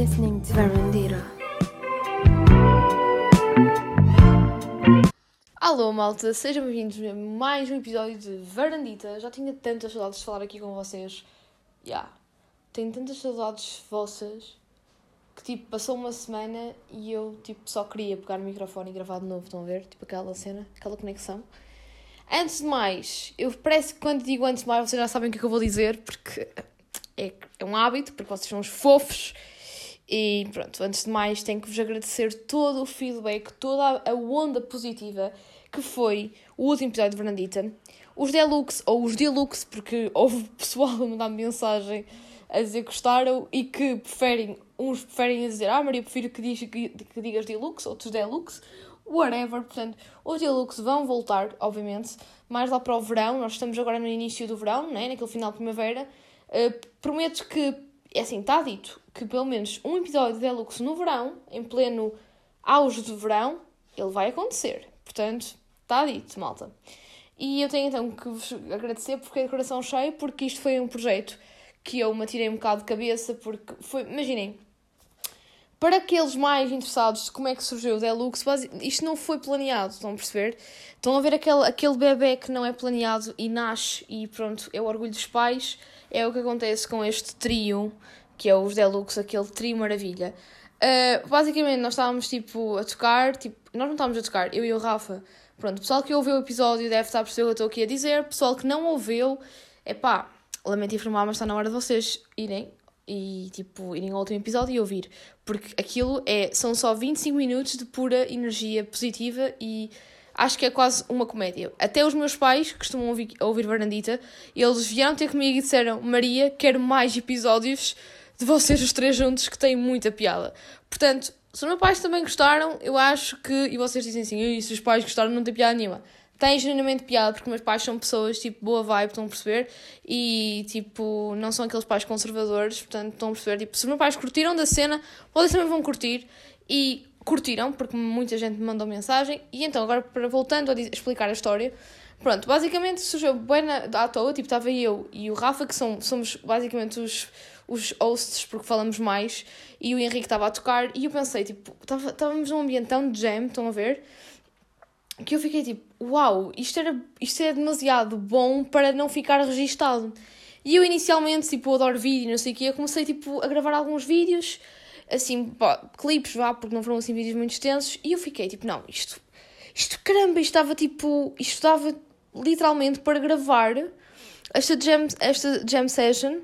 listening to Verandira. Alô malta, sejam bem-vindos a mais um episódio de Varandita. Já tinha tantas saudades de falar aqui com vocês. Já. Yeah. Tenho tantas saudades vossas que tipo, passou uma semana e eu tipo só queria pegar o microfone e gravar de novo, estão a ver? Tipo aquela cena, aquela conexão. Antes de mais, eu parece que quando digo antes de mais vocês já sabem o que é que eu vou dizer, porque é, é um hábito, porque vocês são uns fofos. E pronto, antes de mais, tenho que vos agradecer todo o feedback, toda a onda positiva que foi o último episódio de Fernandita. Os Deluxe, ou os Deluxe, porque houve pessoal a mandar mensagem a dizer que gostaram e que preferem, uns preferem dizer, ah Maria, prefiro que, diz, que, que digas Deluxe, outros Deluxe, whatever. Portanto, os Deluxe vão voltar, obviamente, mais lá para o verão. Nós estamos agora no início do verão, né? naquele final de primavera. Uh, prometo que, é assim, está dito que pelo menos um episódio de Deluxe no verão, em pleno auge do verão, ele vai acontecer. Portanto, está dito, malta. E eu tenho então que vos agradecer porque é de coração cheio, porque isto foi um projeto que eu me atirei um bocado de cabeça, porque foi, imaginem, para aqueles mais interessados de como é que surgiu o Deluxe, isto não foi planeado, estão a perceber? Estão a ver aquele, aquele bebê que não é planeado e nasce e pronto, é o orgulho dos pais, é o que acontece com este trio, que é os Deluxe, aquele trio maravilha. Uh, basicamente, nós estávamos tipo a tocar, tipo, nós não estávamos a tocar, eu e o Rafa. Pronto, o pessoal que ouviu o episódio deve estar a perceber o que eu estou aqui a dizer. O pessoal que não ouviu, é pá, lamento informar, mas está na hora de vocês irem e tipo irem ao último episódio e ouvir. Porque aquilo é, são só 25 minutos de pura energia positiva e acho que é quase uma comédia. Até os meus pais, costumam ouvir, ouvir Varandita, eles vieram ter comigo e disseram: Maria, quero mais episódios de vocês os três juntos que têm muita piada. Portanto, se os meus pais também gostaram, eu acho que. E vocês dizem assim, se os pais gostaram, não tem piada nenhuma. Tem genuinamente piada, porque meus pais são pessoas tipo boa vibe, estão a perceber? E tipo, não são aqueles pais conservadores, portanto estão a perceber? Tipo, se os meus pais curtiram da cena, vocês também vão curtir. E curtiram, porque muita gente me mandou mensagem. E então, agora voltando a explicar a história, pronto, basicamente surgiu bem na, à toa, tipo, estava eu e o Rafa, que são, somos basicamente os, os hosts, porque falamos mais, e o Henrique estava a tocar, e eu pensei, tipo, estávamos num ambiente tão de jam, estão a ver? Que eu fiquei tipo, uau, isto, era, isto é demasiado bom para não ficar registado. E eu inicialmente, tipo, adoro vídeo, não sei o quê, eu comecei, tipo, a gravar alguns vídeos, assim, pá, clipes, vá, porque não foram, assim, vídeos muito extensos, e eu fiquei, tipo, não, isto, isto, caramba, isto estava, tipo, isto estava literalmente para gravar esta jam, esta jam session,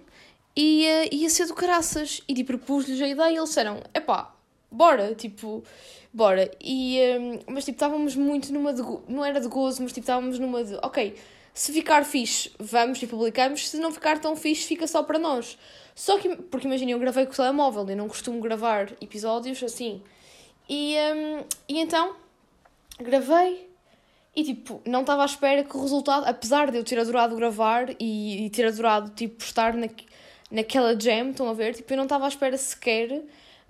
ia, ia ser do caraças. E tipo, propus-lhes a ideia e eles disseram: epá, bora, tipo, bora. E, um, mas tipo, estávamos muito numa de. Não era de gozo, mas tipo, estávamos numa de. Ok, se ficar fixe, vamos e publicamos. Se não ficar tão fixe, fica só para nós. Só que, porque imagina, eu gravei com o telemóvel, eu não costumo gravar episódios assim. E, um, e então, gravei. E tipo, não estava à espera que o resultado, apesar de eu ter adorado gravar e, e ter adorado tipo, estar na, naquela jam, estão a ver? Tipo, eu não estava à espera sequer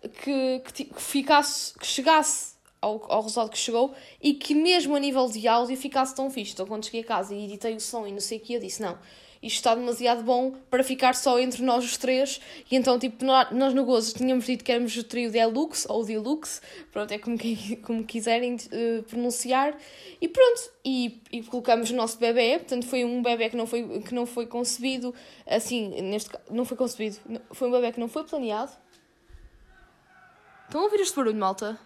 que, que, que ficasse, que chegasse ao, ao resultado que chegou e que mesmo a nível de áudio ficasse tão fixe. Então, quando cheguei a casa e editei o som e não sei o que, eu disse: não, isto está demasiado bom para ficar só entre nós os três. E então, tipo, nós no Gozo tínhamos dito que éramos o trio Deluxe ou Deluxe, pronto, é como, como quiserem uh, pronunciar. E pronto, e, e, colocamos o nosso bebê, portanto, foi um bebê que não foi, que não foi concebido, assim, neste não foi concebido, foi um bebê que não foi planeado. Estão a ouvir este barulho, malta?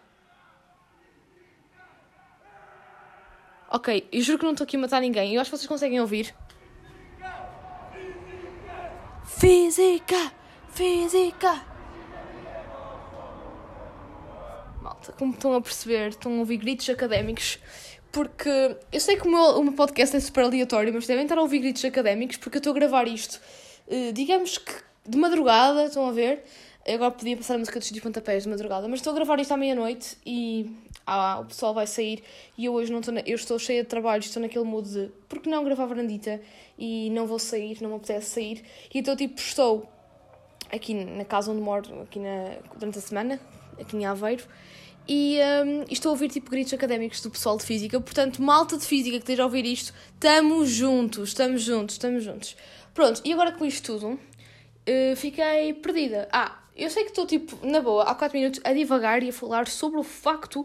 Ok, eu juro que não estou aqui a matar ninguém. Eu acho que vocês conseguem ouvir. Física! Física! Malta, como estão a perceber, estão a ouvir gritos académicos, porque eu sei que o meu, o meu podcast é super aleatório, mas devem estar a ouvir gritos académicos porque eu estou a gravar isto, uh, digamos que de madrugada, estão a ver? Eu agora podia passar a música dos de pontapés de madrugada, mas estou a gravar isto à meia-noite e ah, o pessoal vai sair e eu hoje não estou, na, eu estou cheia de trabalho, estou naquele mood de porque não gravar varandita e não vou sair, não me apetece sair. E então, tipo, estou aqui na casa onde moro, aqui na, durante a semana, aqui em Aveiro, e, um, estou a ouvir tipo gritos académicos do pessoal de física. Portanto, malta de física que esteja a ouvir isto, estamos juntos, estamos juntos, estamos juntos. Pronto, e agora com isto tudo, uh, fiquei perdida. Ah, eu sei que estou, tipo, na boa, há 4 minutos a divagar e a falar sobre o facto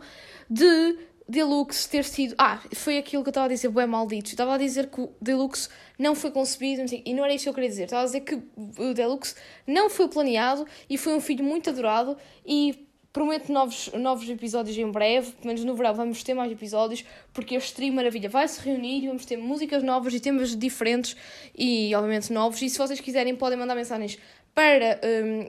de Deluxe ter sido. Ah, foi aquilo que eu estava a dizer, bué maldito. Estava a dizer que o Deluxe não foi concebido, e não era isso que eu queria dizer. Estava a dizer que o Deluxe não foi planeado e foi um filho muito adorado e prometo novos, novos episódios em breve, pelo menos no verão vamos ter mais episódios, porque este trio maravilha vai se reunir e vamos ter músicas novas e temas diferentes e obviamente novos. E se vocês quiserem podem mandar mensagens para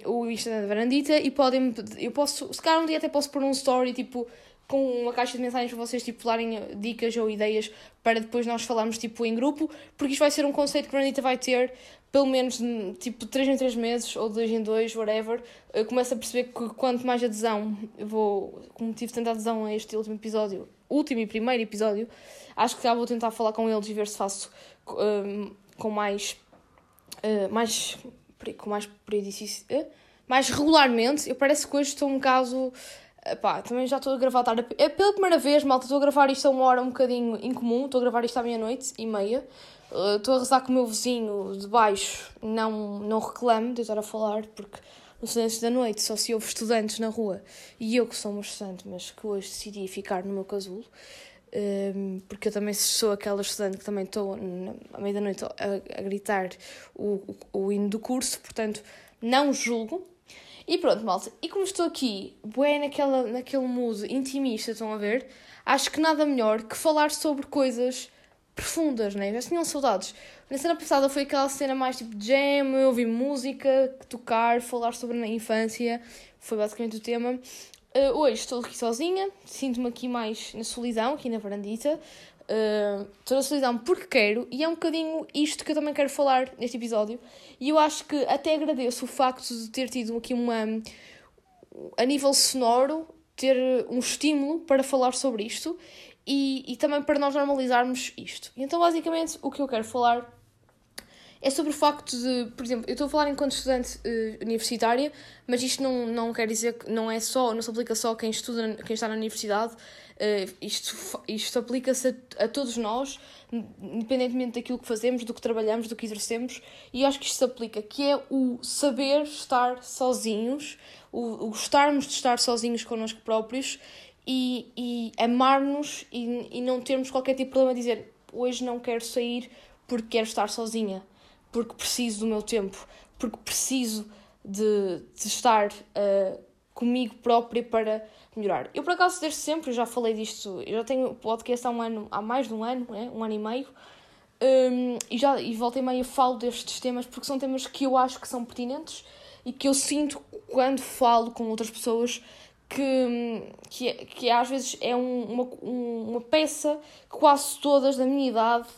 um, o Instagram da Varandita e podem, eu posso, se calhar um dia até posso pôr um story tipo com uma caixa de mensagens para vocês tipo darem dicas ou ideias para depois nós falarmos tipo em grupo, porque isto vai ser um conceito que a Anitta vai ter pelo menos tipo 3 em 3 meses ou 2 em 2, whatever. Eu começo a perceber que quanto mais adesão eu vou, como tive tanta adesão a este último episódio, último e primeiro episódio, acho que já vou tentar falar com eles e ver se faço um, com mais uh, mais com mais periodicidade, uh, mais regularmente. Eu parece que hoje estou um caso Epá, também já estou a gravar tarde. É pela primeira vez, malta, estou a gravar isto a uma hora um bocadinho incomum. Estou a gravar isto à meia-noite e meia. Uh, estou a rezar com o meu vizinho de baixo não, não reclame de estar a falar, porque no silêncio da noite só se ouve estudantes na rua. E eu que sou uma estudante, mas que hoje decidi ficar no meu casulo. Porque eu também sou aquela estudante que também estou à meia da noite a, a gritar o, o, o hino do curso, portanto não julgo, e pronto, malta. E como estou aqui, bué naquela, naquele mood intimista, estão a ver? Acho que nada melhor que falar sobre coisas profundas, né? Já tinham saudades. Na cena passada foi aquela cena mais tipo jam, ouvir música, tocar, falar sobre a infância. Foi basicamente o tema. Uh, hoje estou aqui sozinha, sinto-me aqui mais na solidão, aqui na varandita. Uh, estou na solidão porque quero, e é um bocadinho isto que eu também quero falar neste episódio. E eu acho que até agradeço o facto de ter tido aqui uma. a nível sonoro, ter um estímulo para falar sobre isto e, e também para nós normalizarmos isto. Então, basicamente, o que eu quero falar é sobre o facto de, por exemplo, eu estou a falar enquanto estudante uh, universitária, mas isto não, não quer dizer que não é só, não se aplica só a quem estuda, quem está na universidade, uh, isto, isto aplica-se a, a, todos nós, independentemente daquilo que fazemos, do que trabalhamos, do que exercemos, e acho que isto se aplica, que é o saber estar sozinhos, o, o gostarmos de estar sozinhos connosco próprios e, e amar-nos e, e não termos qualquer tipo de problema a dizer hoje não quero sair porque quero estar sozinha porque preciso do meu tempo, porque preciso de, de estar uh, comigo própria para melhorar. Eu, por acaso, desde sempre, já falei disto, eu já tenho podcast há um ano, há mais de um ano, né? um ano e meio, um, e já e voltei meio falo destes temas porque são temas que eu acho que são pertinentes e que eu sinto quando falo com outras pessoas que, que, que às vezes é um, uma, uma peça que quase todas da minha idade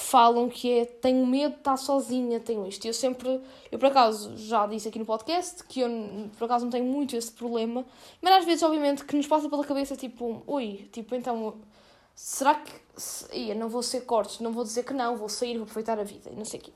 falam que é tenho medo de estar sozinha, tenho isto. Eu sempre, eu por acaso já disse aqui no podcast que eu por acaso não tenho muito esse problema, mas às vezes, obviamente, que nos passa pela cabeça tipo, ui, tipo, então será que. Ia, não vou ser cortes, não vou dizer que não, vou sair, vou aproveitar a vida e não sei o quê.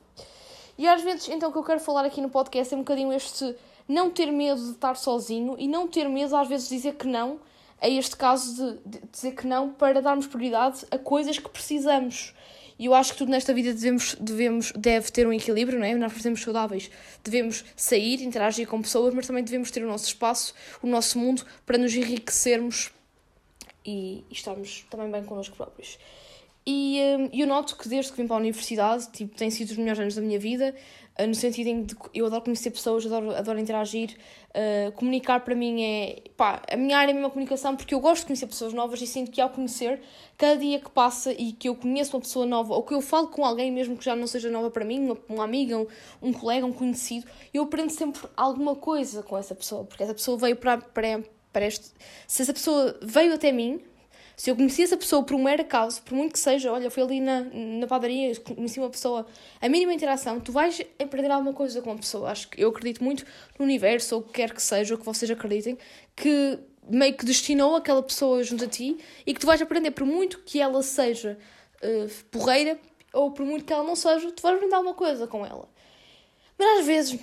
E às vezes, então, o que eu quero falar aqui no podcast é um bocadinho este não ter medo de estar sozinho e não ter medo, às vezes, de dizer que não a este caso de, de dizer que não para darmos prioridade a coisas que precisamos e eu acho que tudo nesta vida devemos, devemos, deve ter um equilíbrio, não é? Nós, por sermos saudáveis, devemos sair, interagir com pessoas, mas também devemos ter o nosso espaço, o nosso mundo, para nos enriquecermos e, estarmos também bem connosco próprios. E um, eu noto que desde que vim para a universidade, tipo, tem sido os melhores anos da minha vida, no sentido em que eu adoro conhecer pessoas, adoro, adoro interagir, uh, comunicar para mim é, pá, a minha área é a mesma comunicação, porque eu gosto de conhecer pessoas novas e sinto que ao conhecer, cada dia que passa e que eu conheço uma pessoa nova, ou que eu falo com alguém mesmo que já não seja nova para mim, uma, uma amiga, um, um colega, um conhecido, eu aprendo sempre alguma coisa com essa pessoa, porque essa pessoa veio para, para, para este... Se essa pessoa veio até mim, se eu conheci essa pessoa por um mero acaso, por muito que seja, olha, fui ali na, na padaria, conheci uma pessoa, a mínima interação, tu vais aprender alguma coisa com uma pessoa. Acho que eu acredito muito no universo, ou o que quer que seja, ou que vocês acreditem, que meio que destinou aquela pessoa junto a ti e que tu vais aprender, por muito que ela seja uh, porreira, ou por muito que ela não seja, tu vais aprender alguma coisa com ela. Mas às vezes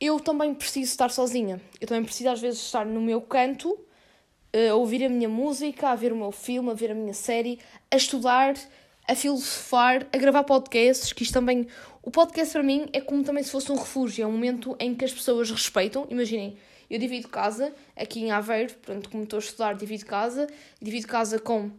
eu também preciso estar sozinha. Eu também preciso às vezes estar no meu canto a ouvir a minha música, a ver o meu filme, a ver a minha série, a estudar, a filosofar, a gravar podcasts, que isto também. O podcast para mim é como também se fosse um refúgio, é um momento em que as pessoas respeitam. Imaginem, eu divido casa aqui em Aveiro, pronto, como estou a estudar, divido casa, divido casa com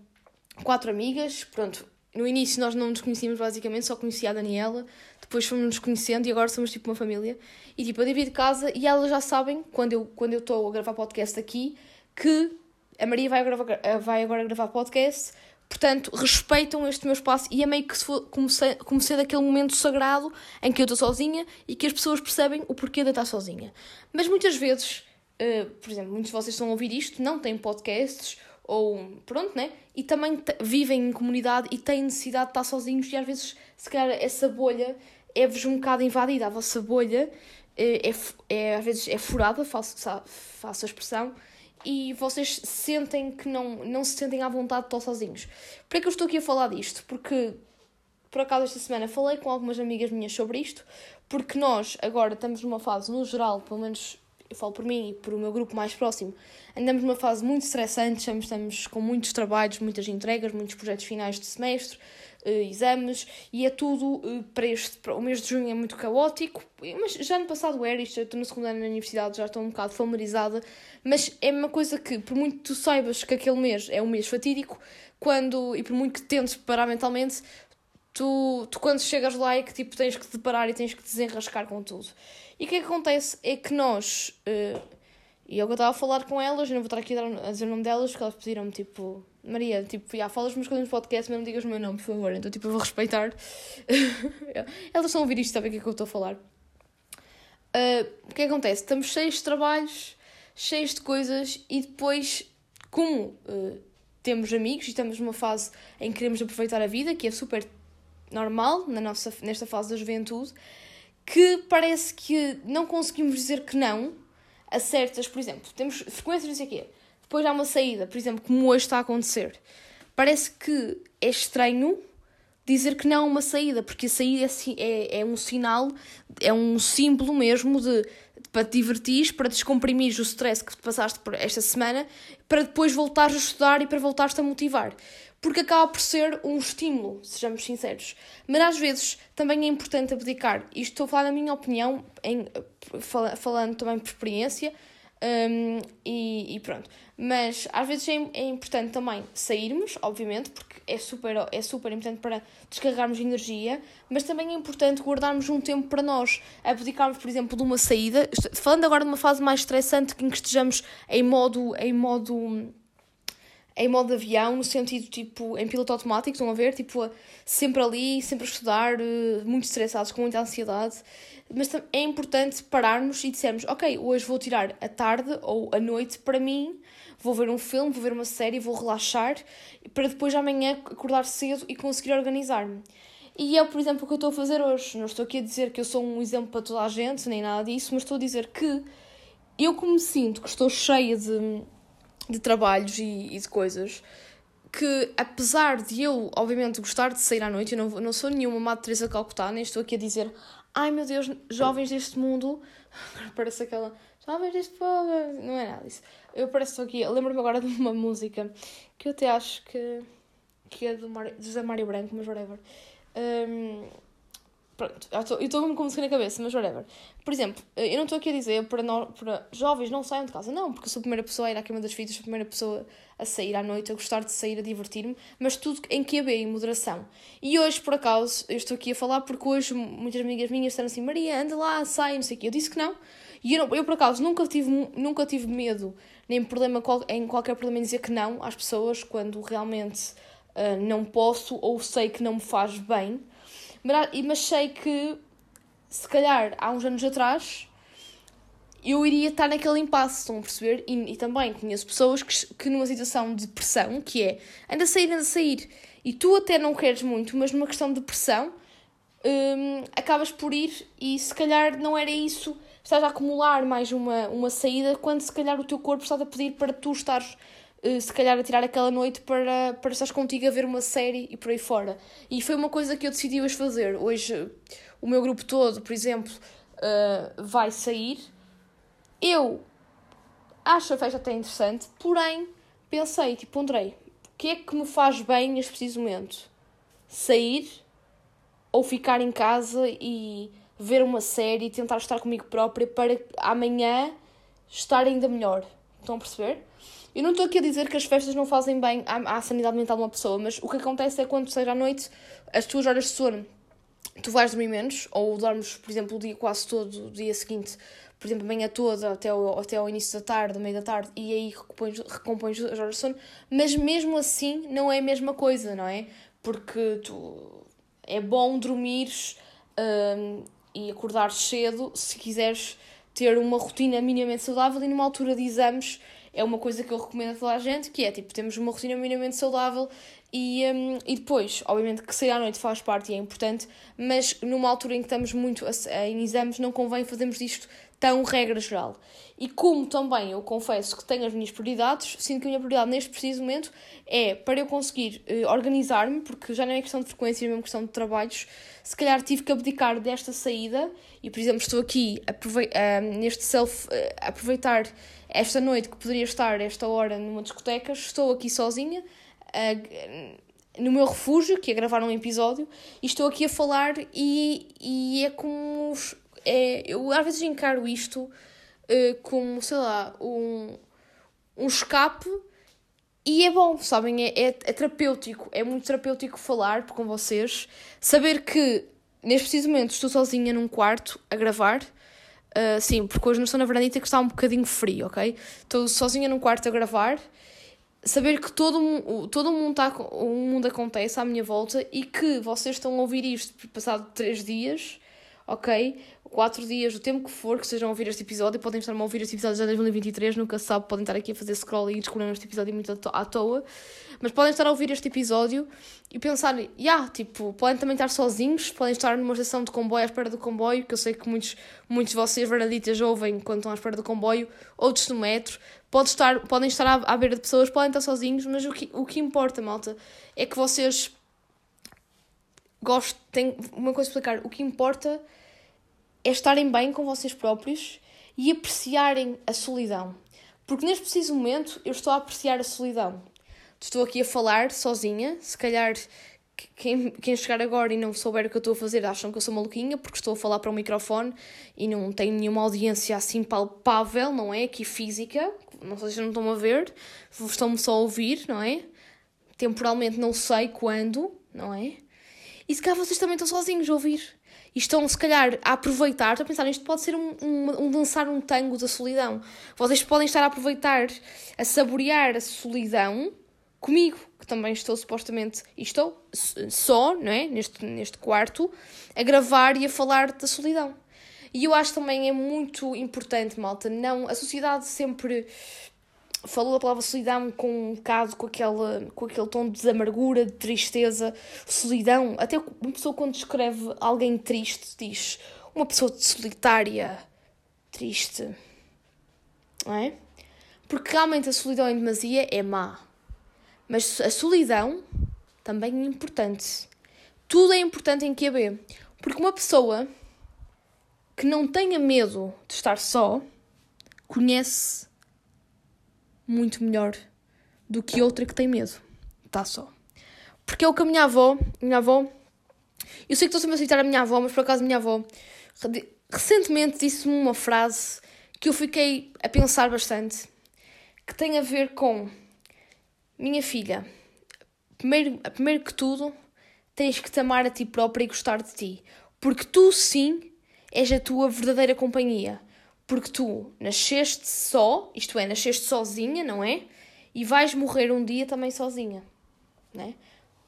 quatro amigas, pronto. No início nós não nos conhecíamos basicamente, só conhecia a Daniela, depois fomos nos conhecendo e agora somos tipo uma família. E tipo, eu divido casa e elas já sabem, quando eu quando eu estou a gravar podcast aqui, que a Maria vai, gravar, vai agora gravar podcast, portanto, respeitam este meu espaço e é meio que como, se, como sendo aquele momento sagrado em que eu estou sozinha e que as pessoas percebem o porquê de estar sozinha. Mas muitas vezes, uh, por exemplo, muitos de vocês estão a ouvir isto, não têm podcasts ou pronto, né? E também vivem em comunidade e têm necessidade de estar sozinhos e às vezes, se calhar, essa bolha é-vos um bocado invadida. A vossa bolha é, é, é às vezes é furada, faço, faço a expressão, e vocês sentem que não, não se sentem à vontade de estar sozinhos. Por que eu estou aqui a falar disto? Porque, por acaso, esta semana falei com algumas amigas minhas sobre isto, porque nós agora estamos numa fase, no geral, pelo menos eu falo por mim e por o meu grupo mais próximo, andamos numa fase muito estressante, estamos, com muitos trabalhos, muitas entregas, muitos projetos finais de semestre, uh, exames, e é tudo uh, para este. Para, o mês de junho é muito caótico, mas já no passado era, isto, eu estou no segundo ano na universidade, já estou um bocado familiarizada, mas é uma coisa que, por muito que tu saibas que aquele mês é um mês fatídico, quando, e por muito que tentes preparar mentalmente, tu, tu quando chegas lá é que tipo, tens que te parar e tens que desenrascar com tudo. E o que, é que acontece é que nós, uh, e eu estava a falar com elas, eu não vou estar aqui a, dizer o nome delas, porque elas pediram-me tipo, Maria, tipo, já falas umas coisas no podcast, mas não digas o meu nome, por favor, então tipo, eu vou respeitar. elas estão a ouvir isto, sabem o que é que eu estou a falar. Uh, o que, é que acontece? Estamos cheios de trabalhos, cheios de coisas, e depois, como uh, temos amigos e estamos numa fase em que queremos aproveitar a vida, que é super normal na nossa, nesta fase da juventude, que parece que não conseguimos dizer que não a certas, por exemplo, temos frequências, não sei o quê, depois há uma saída, por exemplo, como hoje está a acontecer. Parece que é estranho dizer que não a uma saída, porque a saída é, é, é um sinal, é um símbolo mesmo de para te divertir, para descomprimir o stress que passaste por esta semana, para depois voltares a estudar e para voltares-te a motivar porque acaba por ser um estímulo, sejamos sinceros. Mas às vezes também é importante abdicar. Isto estou a falar da minha opinião, em, falando também por experiência, um, e, e, pronto. Mas às vezes é, é, importante também sairmos, obviamente, porque é super, é super importante para descarregarmos energia, mas também é importante guardarmos um tempo para nós, abdicarmos, por exemplo, de uma saída. Falando agora de uma fase mais estressante em que estejamos em modo. Em modo em modo avião, no sentido tipo em piloto automático, estão a ver? Tipo, sempre ali, sempre a estudar, eh, muito estressados, com muita ansiedade. Mas é importante pararmos e dissermos: Ok, hoje vou tirar a tarde ou a noite para mim, vou ver um filme, vou ver uma série, vou relaxar, para depois amanhã acordar cedo e conseguir organizar-me. E é, por exemplo, o que eu estou a fazer hoje. Não estou aqui a dizer que eu sou um exemplo para toda a gente, nem nada disso, mas estou a dizer que eu, como sinto que estou cheia de de trabalhos e, e, de coisas que, apesar de eu, obviamente, gostar de sair à noite, eu não, não sou nenhuma Madre Teresa Calcutá, nem estou aqui a dizer ai meu Deus, jovens deste mundo, parece aquela jovens deste povo, não é nada disso. Eu parece estou aqui, lembro-me agora de uma música que eu até acho que, que é do Mário, José Mário Branco, mas whatever. Um, Pronto, eu estou com música na cabeça, mas whatever. Por exemplo, eu não estou aqui a dizer para, nós, para jovens não saiam de casa, não, porque eu sou a primeira pessoa a ir à queima das fitas, sou a primeira pessoa a sair à noite, a gostar de sair, a divertir-me, mas tudo em QB, em moderação. E hoje, por acaso, eu estou aqui a falar porque hoje muitas amigas minhas disseram assim: Maria, anda lá, sai, não sei o quê. Eu disse que não. E eu, eu, por acaso, nunca tive, nunca tive medo, nem problema em qualquer problema em dizer que não às pessoas quando realmente uh, não posso ou sei que não me faz bem. Mas sei que, se calhar, há uns anos atrás, eu iria estar naquele impasse, estão a perceber? E, e, também conheço pessoas que, que numa situação de pressão, que é anda a sair, anda a sair, e tu até não queres muito, mas numa questão de pressão, hum, acabas por ir e se calhar não era isso, estás a acumular mais uma, uma saída, quando se calhar o teu corpo está a pedir para tu estares se calhar a tirar aquela noite para, para estar contigo a ver uma série e por aí fora. E foi uma coisa que eu decidi hoje fazer. Hoje o meu grupo todo, por exemplo, uh, vai sair. Eu acho a festa até interessante, porém pensei, tipo, Andrei, o que é que me faz bem neste preciso momento? sair ou ficar em casa e ver uma série e tentar estar comigo própria para amanhã estar ainda melhor. Estão a perceber? Eu não estou aqui a dizer que as festas não fazem bem à, à sanidade mental de uma pessoa, mas o que acontece é quando seja à noite, as tuas horas de sono, tu vais dormir menos, ou dormes, por exemplo, o dia quase todo, o dia seguinte, por exemplo, a manhã toda até ao, até início da tarde, meio da tarde, e aí recompões, recompões as horas de sono, mas mesmo assim não é a mesma coisa, não é? Porque tu, é bom dormires hum, e acordares cedo se quiseres ter uma rotina minimamente saudável e numa altura de exames é uma coisa que eu recomendo a toda a gente, que é tipo, temos uma rotina minimamente saudável e, um, e depois, obviamente que sair à noite faz parte e é importante, mas numa altura em que estamos muito em exames não convém fazermos disto tão regra geral. E como também eu confesso que tenho as minhas prioridades, sinto que a minha prioridade neste preciso momento é para eu conseguir uh, organizar-me, porque já não é questão de frequência, é mesmo questão de trabalhos. Se calhar tive que abdicar desta saída e, por exemplo, estou aqui uh, neste self, uh, aproveitar esta noite que poderia estar esta hora numa discoteca, estou aqui sozinha. No meu refúgio, que é gravar um episódio, e estou aqui a falar e, e é como é, eu às vezes encaro isto uh, como, sei lá, um, um escape e é bom, sabem? É, é, é, terapêutico, é muito terapêutico falar com vocês, saber que neste preciso momento estou sozinha num quarto a gravar. Uh, sim, porque hoje não estou na varandita que está um bocadinho frio, ok? Estou sozinha num quarto a gravar. Saber que todo, todo mundo tá, o mundo acontece à minha volta e que vocês estão a ouvir isto passado três dias, ok? quatro dias, o tempo que for que estejam a ouvir este episódio, podem estar a ouvir este episódio já em 2023, nunca se sabe, podem estar aqui a fazer scroll e descobrir este episódio muito à toa, mas podem estar a ouvir este episódio e pensar, já, yeah, tipo, podem também estar sozinhos, podem estar numa estação de comboio à espera do comboio, que eu sei que muitos, muitos de vocês verdaditas ouvem quando estão à espera do comboio, outros no metro, pode estar, podem estar à, à beira de pessoas, podem estar sozinhos, mas o que, o que importa, malta, é que vocês gostem, uma coisa a explicar, o que importa é estarem bem com vocês próprios e apreciarem a solidão. Porque neste preciso momento eu estou a apreciar a solidão. Estou aqui a falar sozinha, se calhar quem, quem chegar agora e não souber o que eu estou a fazer acham que eu sou maluquinha porque estou a falar para o um microfone e não tenho nenhuma audiência assim palpável, não é? Aqui física, não sei se não estão a ver, estão-me só a ouvir, não é? Temporalmente não sei quando, não é? E se calhar vocês também estão sozinhos a ouvir e estão, se calhar, a aproveitar, estou a pensar, isto pode ser um, um, um, dançar um tango da solidão. Vocês podem estar a aproveitar, a saborear a solidão comigo, que também estou supostamente, e estou só, não é? Neste, neste quarto, a gravar e a falar da solidão. E eu acho também é muito importante, malta, não, a sociedade sempre falou a palavra solidão com um bocado com, aquela, com aquele tom de amargura, de tristeza, solidão. Até uma pessoa quando descreve alguém triste diz uma pessoa solitária, triste. Não é? Porque realmente a solidão em demasia é má. Mas a solidão também é importante. Tudo é importante em QB. Porque uma pessoa que não tenha medo de estar só conhece muito melhor do que outra que tem medo. Tá só. Porque é o que a minha avó, minha avó, eu sei que estou sempre a citar a minha avó, mas por acaso a minha avó recentemente disse-me uma frase que eu fiquei a pensar bastante, que tem a ver com minha filha, primeiro, primeiro que tudo, tens que te amar a ti própria e gostar de ti. Porque tu sim és a tua verdadeira companhia. Porque tu nasceste só, isto é, nasceste sozinha, não é? E vais morrer um dia também sozinha, né?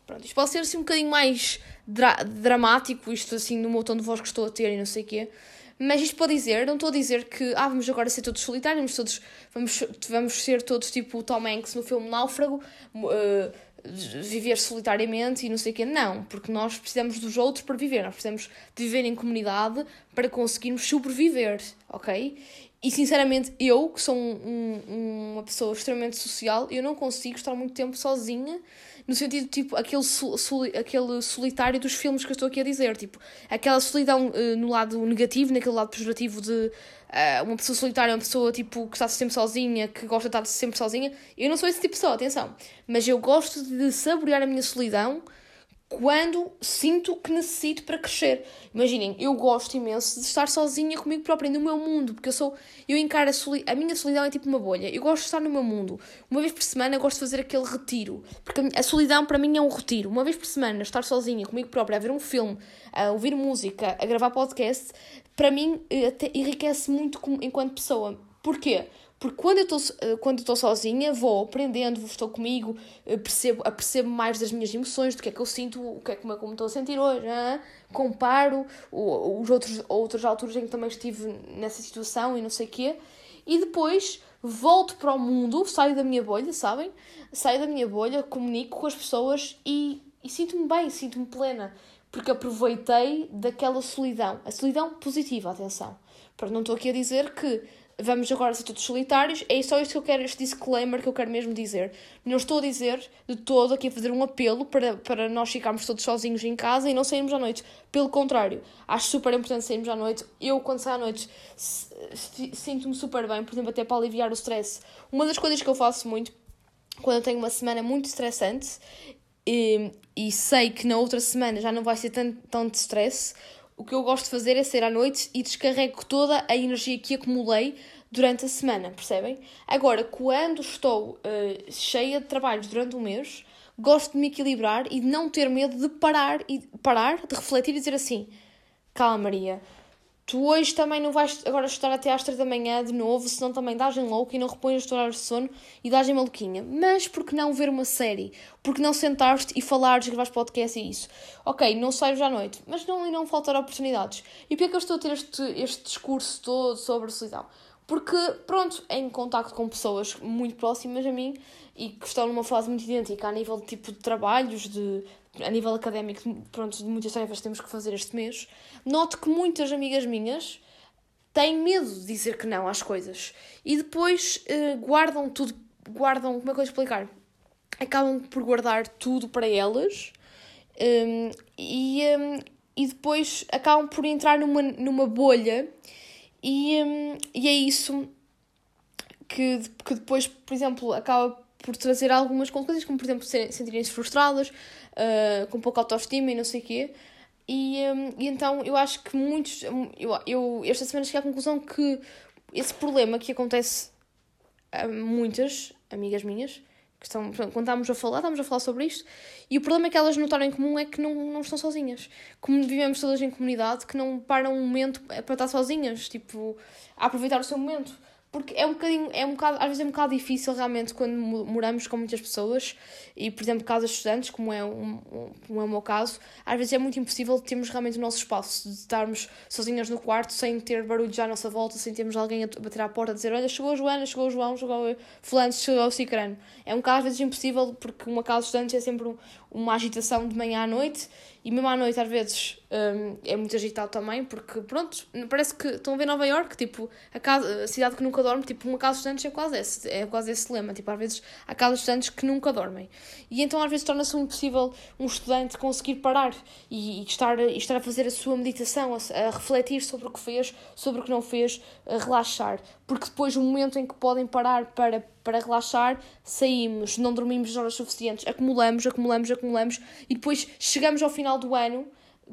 Pronto, isto pode ser assim um bocadinho mais dra dramático, isto assim no meu tom de voz que estou a ter e não sei o quê. Mas isto para dizer, não estou a dizer que ah, vamos agora ser todos solitários, vamos, todos, vamos, vamos ser todos tipo o Tom Hanks no filme Náufrago, uh, viver solitariamente e não sei o quê. Não, porque nós precisamos dos outros para viver, nós precisamos de viver em comunidade para conseguirmos sobreviver, ok? E sinceramente, eu, que sou um, um, uma pessoa extremamente social, eu não consigo estar muito tempo sozinha, no sentido, tipo, aquele, soli, aquele solitário dos filmes que eu estou aqui a dizer, tipo, aquela solidão uh, no lado negativo, naquele lado pejorativo de uh, uma pessoa solitária, uma pessoa, tipo, que está sempre sozinha, que gosta de estar sempre sozinha. Eu não sou esse tipo de pessoa, atenção, mas eu gosto de saborear a minha solidão quando sinto que necessito para crescer. Imaginem, eu gosto imenso de estar sozinha comigo própria, no meu mundo, porque eu sou. Eu encaro a, soli, a minha solidão é tipo uma bolha. Eu gosto de estar no meu mundo. Uma vez por semana gosto de fazer aquele retiro. Porque a solidão para mim é um retiro. Uma vez por semana, estar sozinha comigo própria, a ver um filme, a ouvir música, a gravar podcast, para mim eh, enriquece muito enquanto pessoa. Porquê? Porque quando eu estou, eh, sozinha, vou aprendendo, estou comigo, eh, percebo, apercebo mais das minhas emoções, do que é que eu sinto, o que é como, como estou a sentir hoje, hein? comparo os outros, outras alturas em que também estive nessa situação e não sei o quê, e depois volto para o mundo, saio da minha bolha, sabem? Saio da minha bolha, comunico com as pessoas e, e sinto-me bem, sinto-me plena, porque aproveitei daquela solidão. A solidão positiva, atenção. Para não estou aqui a dizer que vamos agora ser todos solitários. É só isto que eu quero, este disclaimer que eu quero mesmo dizer. Não estou a dizer de todo aqui a fazer um apelo para, para nós ficarmos todos sozinhos em casa e não sairmos à noite. Pelo contrário, acho super importante sairmos à noite. Eu, quando saio à noite, sinto-me super bem, por exemplo, até para aliviar o stress. Uma das coisas que eu faço muito quando eu tenho uma semana muito estressante e, e sei que na outra semana já não vai ser tanto, tanto stress o que eu gosto de fazer é sair à noite e descarrego toda a energia que acumulei durante a semana, percebem? Agora, quando estou uh, cheia de trabalhos durante um mês, gosto de me equilibrar e de não ter medo de parar e parar, de refletir e dizer assim: calma, Maria, Tu hoje também não vais agora estudar até às 3 da manhã de novo, senão também dás em louco e não repões os horários de sono e dás em maluquinha. Mas por que não ver uma série? Por que não sentar-te e falares, gravares podcast e isso? Ok, não saio à noite, mas não irão faltar oportunidades. E porquê é que eu estou a ter este, este discurso todo sobre a solidão? Porque, pronto, em contacto com pessoas muito próximas a mim e que estão numa fase muito idêntica a nível de tipo de trabalhos, de, a nível académico, pronto, de muitas tarefas temos que fazer este mês, noto que muitas amigas minhas têm medo de dizer que não às coisas. E depois uh, guardam tudo, guardam, como é que eu explicar? Acabam por guardar tudo para elas um, e, um, e depois acabam por entrar numa, numa bolha. E, um, e é isso que, que depois, por exemplo, acaba por trazer algumas consequências, como por exemplo sentirem-se frustradas, uh, com pouca autoestima e não sei o quê. E, um, e então eu acho que muitos. Eu, eu esta semana cheguei à conclusão que esse problema que acontece a muitas amigas minhas, que estão, quando estávamos a falar, estávamos a falar sobre isto, e o problema que elas notaram em comum é que não, não estão sozinhas. Como vivemos todas em comunidade, que não param um momento para estar sozinhas, tipo, a aproveitar o seu momento. Porque é um bocadinho, é um bocado, às vezes é um bocado difícil realmente quando moramos com muitas pessoas e, por exemplo, casas estudantes, como é, um, como é o meu caso, às vezes é muito impossível termos realmente o nosso espaço, de estarmos sozinhas no quarto, sem ter barulho já à nossa volta, sem termos alguém a bater à porta a dizer: Olha, chegou a Joana, chegou o João, chegou o Fulano, chegou o Cicrano. É um bocado às vezes impossível porque uma casa estudante é sempre uma agitação de manhã à noite e mesmo à noite às vezes um, é muito agitado também, porque pronto, parece que estão a ver Nova York, tipo, a, casa, a cidade que nunca dorme, tipo, uma casa de estudantes é quase esse, é quase esse lema, tipo, às vezes há casas estudantes que nunca dormem. E então às vezes torna-se impossível um estudante conseguir parar e, e, estar, e estar a fazer a sua meditação, a, a refletir sobre o que fez, sobre o que não fez, a relaxar. Porque depois o momento em que podem parar para para relaxar, saímos, não dormimos as horas suficientes, acumulamos, acumulamos, acumulamos e depois chegamos ao final do ano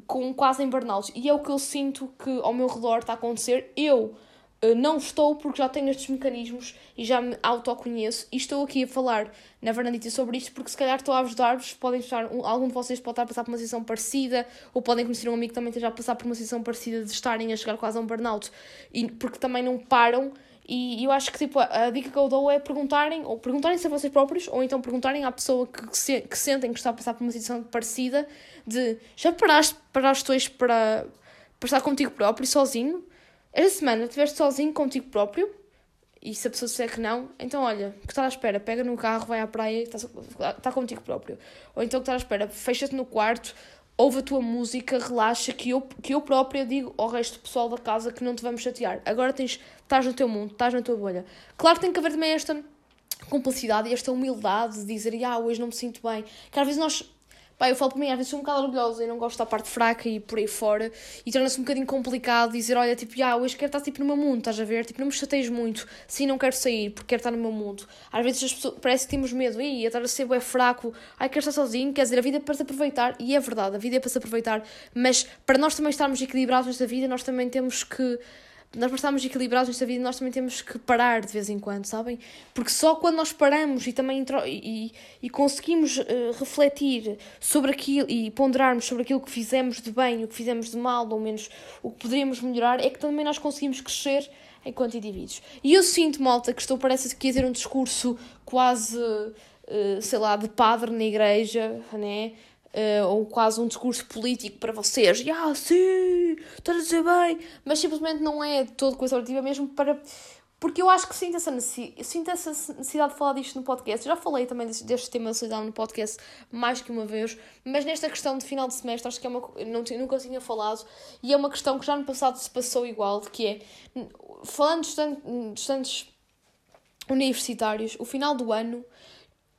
com quase em burnout. E é o que eu sinto que ao meu redor está a acontecer. Eu uh, não estou porque já tenho estes mecanismos e já me autoconheço e estou aqui a falar na Vernadita sobre isto porque se calhar estou a ajudar-vos, podem estar, um, algum de vocês pode estar a passar por uma situação parecida ou podem conhecer um amigo que também esteja a passar por uma situação parecida de estarem a chegar quase a um burnout e porque também não param e eu acho que tipo, a dica que eu dou é perguntarem, ou perguntarem-se a vocês próprios, ou então perguntarem à pessoa que, se, que sentem que está a passar por uma situação parecida, de já paraste, paraste hoje para, para estar contigo próprio, sozinho? Esta semana estiveste sozinho contigo próprio? E se a pessoa disser que não, então olha, que está à espera, pega no carro, vai à praia, está, está contigo próprio. Ou então que está à espera, fecha-te no quarto, ouve a tua música, relaxa, que eu, que eu própria digo ao resto do pessoal da casa que não te vamos chatear. Agora tens, estás no teu mundo, estás na tua bolha. Claro que tem que haver também esta complicidade e esta humildade de dizer, ah, hoje não me sinto bem. Que às vezes nós Pá, eu falo para mim, às vezes sou um bocado orgulhosa e não gosto da parte fraca e por aí fora. E torna-se um bocadinho complicado dizer, olha, tipo, ah, hoje quero estar tipo no meu mundo, estás a ver? Tipo, não me chateias muito. Sim, não quero sair porque quero estar no meu mundo. Às vezes as pessoas, parece que temos medo, e estar a ser é fraco, ai, quero estar sozinho. Quer dizer, a vida é para se aproveitar. E é verdade, a vida é para se aproveitar. Mas para nós também estarmos equilibrados nesta vida, nós também temos que nós para equilibrados nesta vida, nós também temos que parar de vez em quando, sabem? Porque só quando nós paramos e também e, e conseguimos uh, refletir sobre aquilo e ponderarmos sobre aquilo que fizemos de bem, o que fizemos de mal, ou menos o que poderíamos melhorar, é que também nós conseguimos crescer enquanto indivíduos. E eu sinto, malta, que estou, parece que ia ter um discurso quase, uh, sei lá, de padre na igreja, né? Uh, ou quase um discurso político para vocês, e ah, sim, estás a dizer bem, mas simplesmente não é todo coisa objetiva mesmo para. Porque eu acho que sinto essa, necessidade, sinto essa necessidade de falar disto no podcast. Eu já falei também deste, deste tema da solidão no podcast mais que uma vez, mas nesta questão de final de semestre acho que é uma. Não, nunca tinha falado e é uma questão que já no passado se passou igual, que é. Falando de estudantes universitários, o final do ano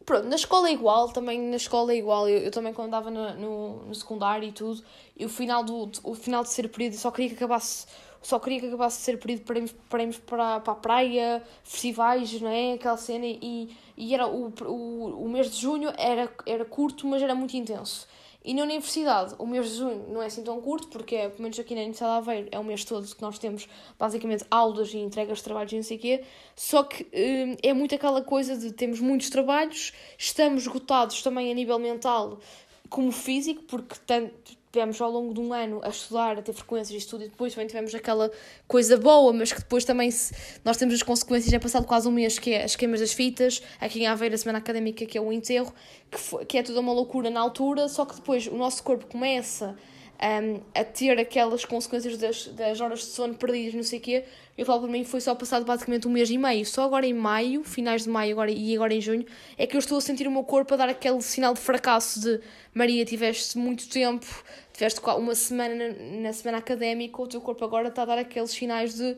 pronto, na escola é igual, também na escola é igual. Eu, eu também quando andava no, no, no, secundário e tudo, e o final, do, o final de ser período só queria que acabasse. Só queria que acabasse de ser período para irmos, para, irmos para, para a praia, festivais, não é? Aquela cena. E, e era o, o, o mês de junho era, era curto, mas era muito intenso. E na universidade, o mês de junho não é assim tão curto, porque é, pelo menos aqui na Universidade de Aveiro, é o mês todo que nós temos basicamente aulas e entregas de trabalhos e não sei o quê. Só que hum, é muito aquela coisa de temos muitos trabalhos, estamos esgotados também a nível mental como físico, porque tanto, tivemos ao longo de um ano a estudar, a ter frequências de estudo e depois também tivemos aquela coisa boa, mas que depois também se, nós temos as consequências, é passado quase um mês, que é as queimas das fitas, aqui em Aveiro a semana académica que é o enterro, que, foi, que é tudo uma loucura na altura, só que depois o nosso corpo começa um, a ter aquelas consequências das, das horas de sono perdidas, não sei o quê, eu falo para mim, foi só passado basicamente um mês e meio. Só agora em maio, finais de maio agora, e agora em junho, é que eu estou a sentir o meu corpo a dar aquele sinal de fracasso de Maria, tiveste muito tempo, tiveste uma semana na, na semana académica, o teu corpo agora está a dar aqueles sinais de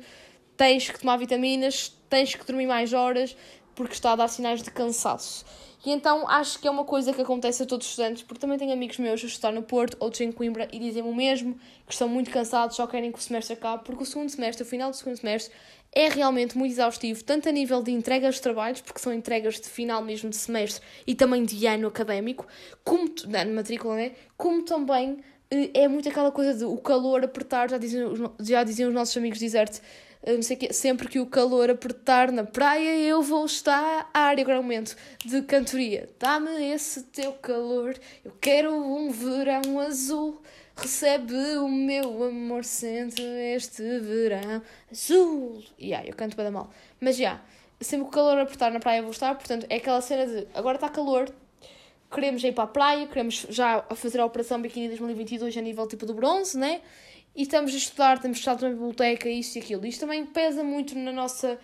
tens que tomar vitaminas, tens que dormir mais horas, porque está a dar sinais de cansaço. E então acho que é uma coisa que acontece a todos os estudantes, porque também tenho amigos meus a estudar no Porto, outros em Coimbra, e dizem o mesmo, que estão muito cansados, só querem que o semestre acabe, porque o segundo semestre, o final do segundo semestre, é realmente muito exaustivo, tanto a nível de entregas de trabalhos, porque são entregas de final mesmo de semestre e também de ano académico, como na matrícula, né? como também eh, é muito aquela coisa de o calor apertar, já diziam, já diziam os nossos amigos dizer-te não sei quê, sempre que o calor apertar na praia, eu vou estar a área. Agora é de cantoria. Dá-me esse teu calor, eu quero um verão azul. Recebe o meu amor, sente este verão azul. E yeah, eu canto bem mal. Mas já, yeah, sempre que o calor apertar na praia, eu vou estar. Portanto, é aquela cena de agora está calor, queremos ir para a praia, queremos já fazer a operação Biquíni 2022 a nível tipo do bronze, né? E estamos a estudar, temos que estar na biblioteca, isto e aquilo. Isto também pesa muito na nossa.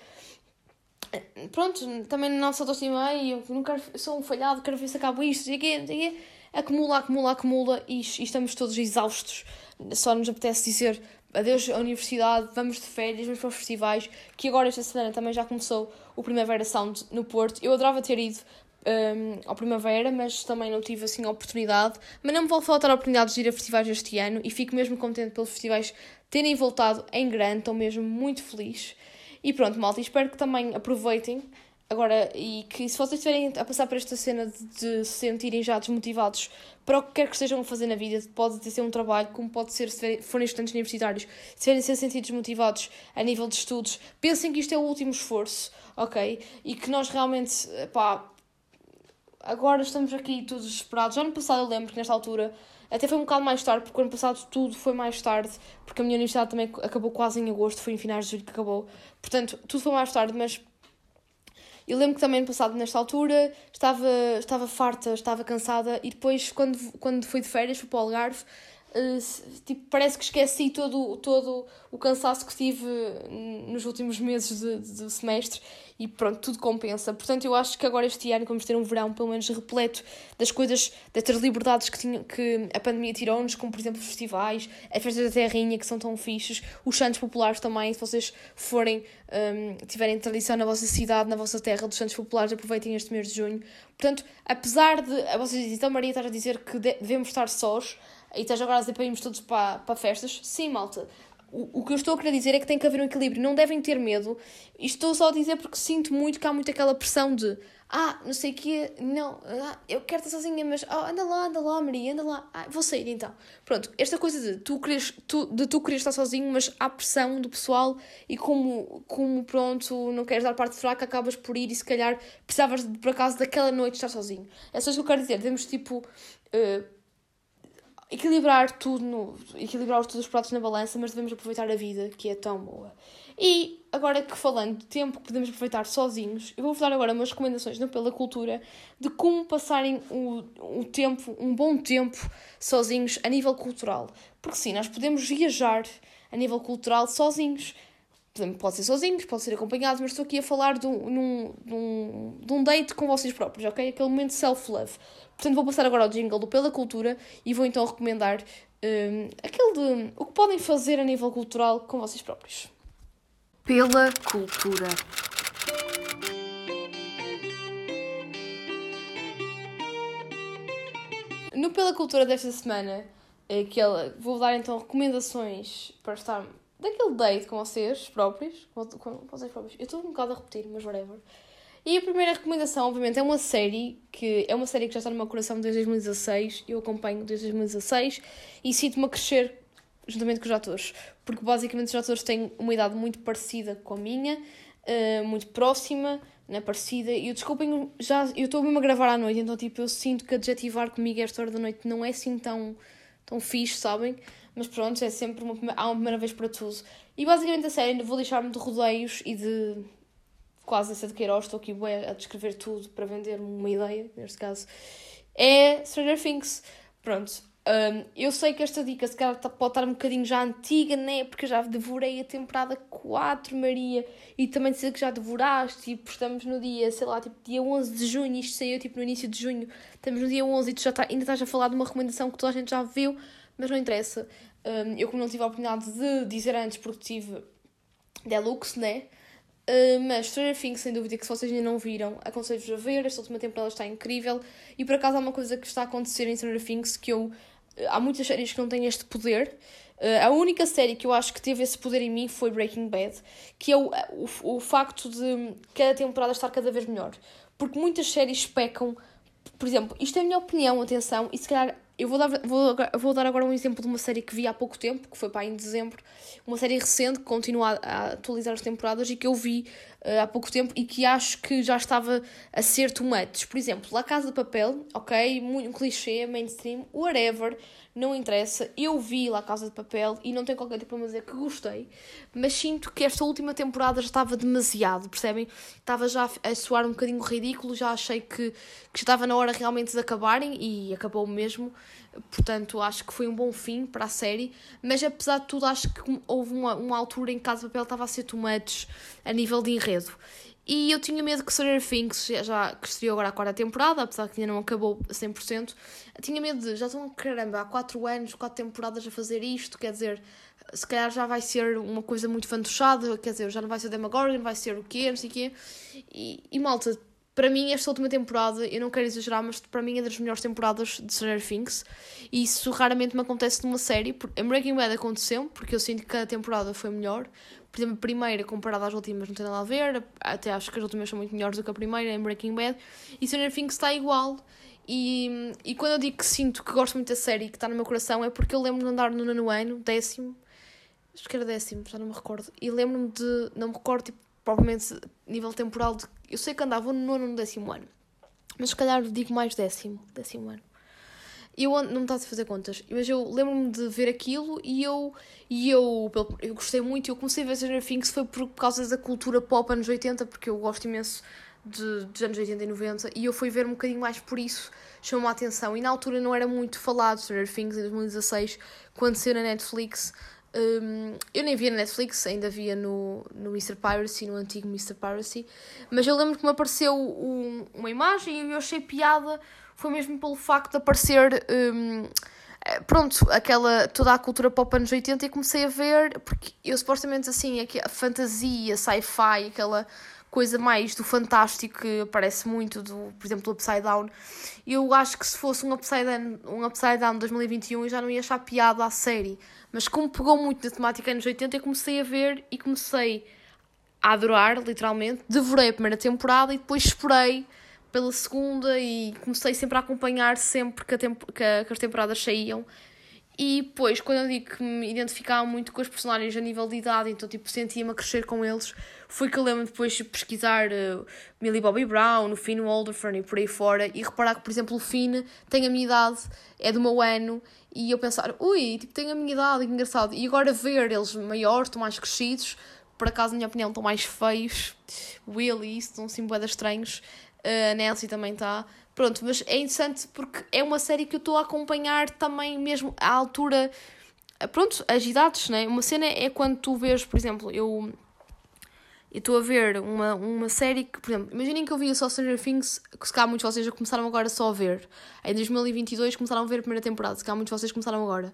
Pronto, também na nossa autoestima. Ai, eu não quero, sou um falhado, quero ver se acabo isto, e aqui, e Acumula, acumula, acumula e, e estamos todos exaustos. Só nos apetece dizer adeus à universidade, vamos de férias, vamos para os festivais, que agora esta semana também já começou o Primavera Sound no Porto. Eu adorava ter ido, um, ao Primavera, mas também não tive assim a oportunidade. Mas não me vou faltar a oportunidade de ir a festivais este ano e fico mesmo contente pelos festivais terem voltado em grande, estou mesmo muito feliz. E pronto, malta, espero que também aproveitem agora e que se vocês estiverem a passar por esta cena de, de se sentirem já desmotivados para o que quer que estejam a fazer na vida, pode ser um trabalho, como pode ser se forem estudantes universitários, se tiverem a ser sentidos desmotivados a nível de estudos, pensem que isto é o último esforço, ok? E que nós realmente, pá, agora estamos aqui todos desesperados. Já no passado eu lembro que nesta altura até foi um bocado mais tarde, porque ano passado tudo foi mais tarde, porque a minha universidade também acabou quase em agosto, foi em finais de julho que acabou. Portanto, tudo foi mais tarde, mas eu lembro que também no passado, nesta altura, estava, estava farta, estava cansada, e depois, quando, quando fui de férias, fui para o Algarve, Uh, tipo, parece que esqueci todo, todo o cansaço que tive nos últimos meses de, semestre e pronto, tudo compensa. Portanto, eu acho que agora este ano vamos ter um verão pelo menos repleto das coisas, destas liberdades que, tinha, que a pandemia tirou-nos, como por exemplo festivais, as festas da terrinha que são tão fixes, os santos populares também, se vocês forem, um, tiverem tradição na vossa cidade, na vossa terra dos santos populares, aproveitem este mês de junho. Portanto, apesar de a vocês então Maria estar a dizer que devemos estar sós, e estás agora a dizer para irmos todos para, para festas. Sim, malta. O, o que eu estou a querer dizer é que tem que haver um equilíbrio. Não devem ter medo. Isto estou só a dizer porque sinto muito que há muito aquela pressão de ah, não sei o quê, não, ah, eu quero estar sozinha, mas oh, anda lá, anda lá, Maria, anda lá, ah, vou sair então. Pronto, esta coisa de tu queres, tu, de tu queres estar sozinho, mas há pressão do pessoal e como, como pronto, não queres dar parte fraca, acabas por ir e se calhar precisavas por acaso daquela noite estar sozinho. É só isso que eu quero dizer, devemos tipo. Uh, equilibrar tudo, no, equilibrar todos os pratos na balança, mas devemos aproveitar a vida, que é tão boa. E agora que falando de tempo que podemos aproveitar sozinhos, eu vou-vos dar agora umas recomendações não pela cultura de como passarem o, o tempo, um bom tempo sozinhos a nível cultural. Porque sim, nós podemos viajar a nível cultural sozinhos. Pode ser sozinhos, pode ser acompanhados, mas estou aqui a falar de um, num, de um, de um date com vocês próprios, ok? Aquele momento self-love. Portanto, vou passar agora ao jingle do Pela Cultura e vou então recomendar um, aquele de o que podem fazer a nível cultural com vocês próprios. Pela Cultura. No Pela Cultura desta semana, aquela, vou dar então recomendações para estar daquele date com vocês próprios. Com, vocês próprios. Eu estou um bocado a repetir, mas whatever. E a primeira recomendação, obviamente, é uma série que é uma série que já está no meu coração desde 2016. Eu acompanho desde 2016 e sinto-me a crescer juntamente com os atores, porque basicamente os atores têm uma idade muito parecida com a minha, uh, muito próxima, né, parecida. E eu desculpem, já eu estou mesmo a gravar à noite, então tipo eu sinto que adjetivar comigo esta hora da noite não é assim tão tão fixe, sabem? Mas pronto, é sempre uma, há uma primeira vez para tudo. E basicamente a série, vou deixar-me de rodeios e de quase essa de Queiroz, estou aqui a descrever tudo para vender uma ideia, neste caso, é Stranger Things. Pronto, um, eu sei que esta dica se calhar tá, pode estar um bocadinho já antiga, né? Porque eu já devorei a temporada 4, Maria, e também sei que já devoraste, tipo, estamos no dia, sei lá, tipo, dia 11 de junho, isto saiu tipo no início de junho, estamos no dia 11 e tu já tá, ainda estás a falar de uma recomendação que toda a gente já viu, mas não interessa. Um, eu, como não tive a oportunidade de dizer antes, porque tive Deluxe, né? Uh, mas Stranger Things, sem dúvida, que se vocês ainda não viram, aconselho-vos a ver. Esta última temporada está incrível. E por acaso há uma coisa que está a acontecer em Stranger Things que eu. Uh, há muitas séries que não têm este poder. Uh, a única série que eu acho que teve esse poder em mim foi Breaking Bad, que é o, o, o facto de cada temporada estar cada vez melhor. Porque muitas séries pecam. Por exemplo, isto é a minha opinião, atenção, e se calhar eu vou dar, vou, vou dar agora um exemplo de uma série que vi há pouco tempo, que foi para em dezembro, uma série recente que continua a, atualizar as temporadas e que eu vi uh, há pouco tempo e que acho que já estava a ser much. Por exemplo, La Casa de Papel, ok, muito um clichê, mainstream, whatever, não interessa. Eu vi La Casa de Papel e não tenho qualquer tipo para dizer que gostei, mas sinto que esta última temporada já estava demasiado, percebem? Estava já a soar um bocadinho ridículo, já achei que, que estava na hora realmente de acabarem e acabou mesmo. Portanto, acho que foi um bom fim para a série, mas apesar de tudo, acho que houve uma, uma altura em que Casa Papel estava a ser much a nível de enredo. E eu tinha medo que Stranger Things, já que estreou agora a quarta temporada, apesar que ainda não acabou a 100%, tinha medo de, já estão, caramba, há 4 anos, 4 temporadas a fazer isto, quer dizer, se calhar já vai ser uma coisa muito fantochada, quer dizer, já não vai ser Demogorgon, vai ser o quê, não sei o quê. E, e malta, para mim, esta última temporada, eu não quero exagerar, mas para mim é das melhores temporadas de Stranger Things. E isso raramente me acontece numa série. Em Breaking Bad aconteceu, porque eu sinto que cada temporada foi melhor. Por exemplo, a primeira comparada às últimas não tem nada a ver. Até acho que as últimas são muito melhores do que a primeira em Breaking Bad. E Stranger Things está igual. E, e quando eu digo que sinto que gosto muito da série e que está no meu coração, é porque eu lembro de andar no nono ano, décimo. Acho que era décimo, já não me recordo. E lembro-me de. Não me recordo, tipo, provavelmente nível temporal de eu sei que andava no nono no décimo ano, mas se calhar digo mais décimo, décimo ano. Eu não me estás a fazer contas, mas eu lembro-me de ver aquilo e eu, e eu, eu gostei muito. Eu comecei a ver Stranger Things foi por causa da cultura pop anos 80, porque eu gosto imenso de, dos anos 80 e 90 e eu fui ver um bocadinho mais por isso, chamou a atenção. E na altura não era muito falado Stranger Things em 2016, quando saiu na Netflix. Um, eu nem via na Netflix, ainda via no, no Mr. Piracy, no antigo Mr. Piracy. Mas eu lembro que me apareceu um, uma imagem e eu achei piada, foi mesmo pelo facto de aparecer. Um, eh, pronto, aquela, toda a cultura pop anos 80 e comecei a ver, porque eu supostamente assim, a fantasia, sci-fi, aquela coisa mais do fantástico que aparece muito, do, por exemplo, do Upside Down. Eu acho que se fosse um Upside Down, um Upside Down 2021 eu já não ia achar piada à série. Mas como pegou muito na temática anos 80, eu comecei a ver e comecei a adorar, literalmente. Devorei a primeira temporada e depois esperei pela segunda e comecei sempre a acompanhar sempre que, tempo, que, a, que as temporadas saíam. E depois, quando eu digo que me identificava muito com os personagens a nível de idade, então tipo, sentia-me a crescer com eles, foi que eu lembro depois de pesquisar uh, Millie Bobby Brown, o Finn Wolderfern e por aí fora, e reparar que, por exemplo, o Finn tem a minha idade, é do meu ano, e eu pensar, ui, tipo, tem a minha idade, que engraçado. E agora ver eles maiores, estão mais crescidos, por acaso, na minha opinião, estão mais feios, Will e isso, estão assim boedas estranhos, uh, a Nancy também está Pronto, mas é interessante porque é uma série que eu estou a acompanhar também mesmo à altura. Pronto, as idades, né? Uma cena é quando tu vês, por exemplo, eu. Estou a ver uma, uma série que, por exemplo, imaginem que eu via só Stranger Things, que se calhar muitos de vocês já começaram agora só a ver. Em 2022 começaram a ver a primeira temporada, se calhar muitos de vocês começaram agora.